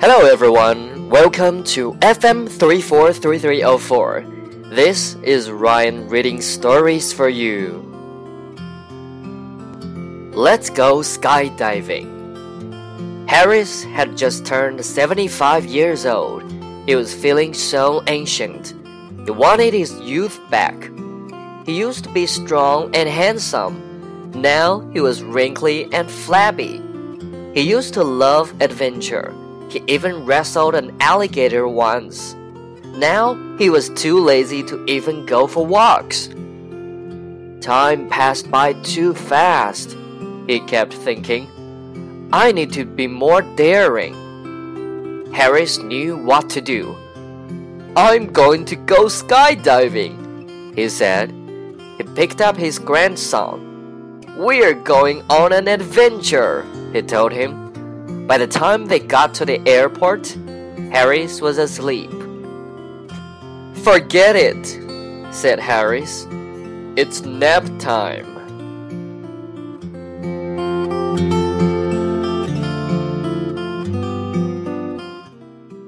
Hello everyone, welcome to FM 343304. This is Ryan reading stories for you. Let's go skydiving. Harris had just turned 75 years old. He was feeling so ancient. He wanted his youth back. He used to be strong and handsome. Now he was wrinkly and flabby. He used to love adventure. He even wrestled an alligator once. Now he was too lazy to even go for walks. Time passed by too fast, he kept thinking. I need to be more daring. Harris knew what to do. I'm going to go skydiving, he said. He picked up his grandson. We're going on an adventure, he told him. By the time they got to the airport, Harris was asleep. Forget it, said Harris. It's nap time.